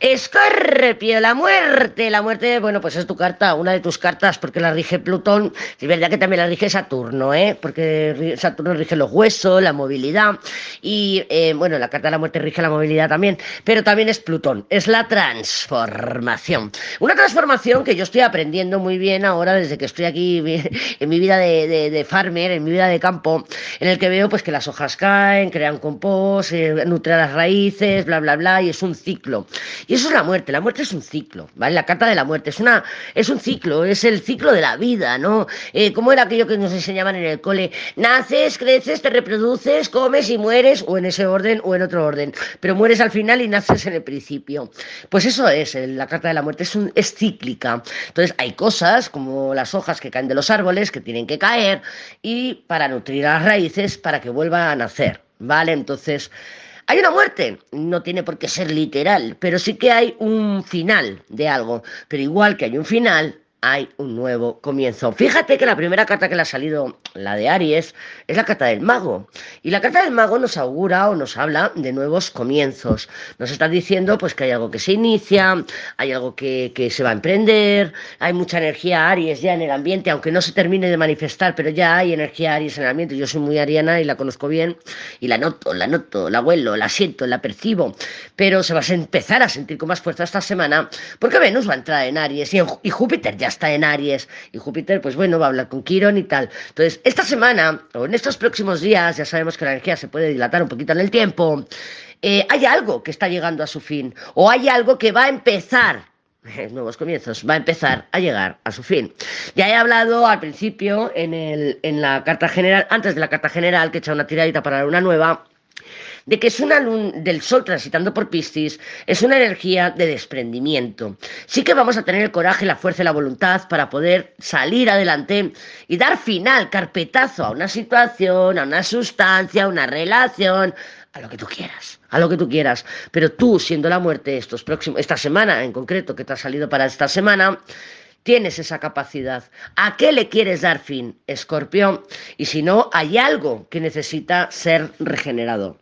Escorpio, la muerte. La muerte, bueno, pues es tu carta, una de tus cartas, porque la rige Plutón. Es verdad que también la rige Saturno, ¿eh? Porque Saturno rige los huesos, la movilidad. Y, eh, bueno, la carta de la muerte rige la movilidad también. Pero también es Plutón. Es la transformación. Una transformación que yo estoy aprendiendo muy bien ahora desde que estoy aquí en mi vida de, farmer, en mi vida de campo, en el que veo pues que las hojas caen, crean compost, eh, nutren las raíces, bla, bla, bla, y es un ciclo. Y eso es la muerte, la muerte es un ciclo, ¿vale? La carta de la muerte es una es un ciclo, es el ciclo de la vida, ¿no? Eh, ¿Cómo era aquello que nos enseñaban en el cole? Naces, creces, te reproduces, comes y mueres, o en ese orden o en otro orden, pero mueres al final y naces en el principio. Pues eso es, la carta de la muerte es, un, es cíclica. Entonces hay cosas como las hojas que caen de los árboles que tienen que caer y para nutrir a las raíces para que vuelvan a nacer, ¿vale? Entonces... Hay una muerte, no tiene por qué ser literal, pero sí que hay un final de algo. Pero igual que hay un final, hay un nuevo comienzo. Fíjate que la primera carta que le ha salido, la de Aries, es la carta del mago. Y la carta del mago nos augura o nos habla de nuevos comienzos. Nos está diciendo pues que hay algo que se inicia, hay algo que, se va a emprender, hay mucha energía Aries ya en el ambiente, aunque no se termine de manifestar, pero ya hay energía Aries en el ambiente. Yo soy muy ariana y la conozco bien y la noto, la noto, la huelo, la siento, la percibo, pero se va a empezar a sentir con más fuerza esta semana porque Venus va a entrar en Aries y, y Júpiter ya está en Aries y Júpiter, pues bueno, va a hablar con Quirón y tal. Entonces, esta semana o en estos próximos días, ya sabemos que la energía se puede dilatar un poquito en el tiempo, eh, hay algo que está llegando a su fin o hay algo que va a empezar nuevos comienzos, va a empezar a llegar a su fin. Ya he hablado al principio en, el, en la carta general, antes de la carta general, que he echado una tiradita para la luna nueva, de que es una luna del Sol transitando por Piscis, es una energía de desprendimiento. Sí que vamos a tener el coraje, la fuerza y la voluntad para poder salir adelante y dar final, carpetazo a una situación, a una sustancia, a una relación, a lo que tú quieras, a lo que tú quieras. Pero tú, siendo la muerte estos próximos, esta semana en concreto que te ha salido para esta semana, tienes esa capacidad. ¿A qué le quieres dar fin, escorpión? Y si no, hay algo que necesita ser regenerado.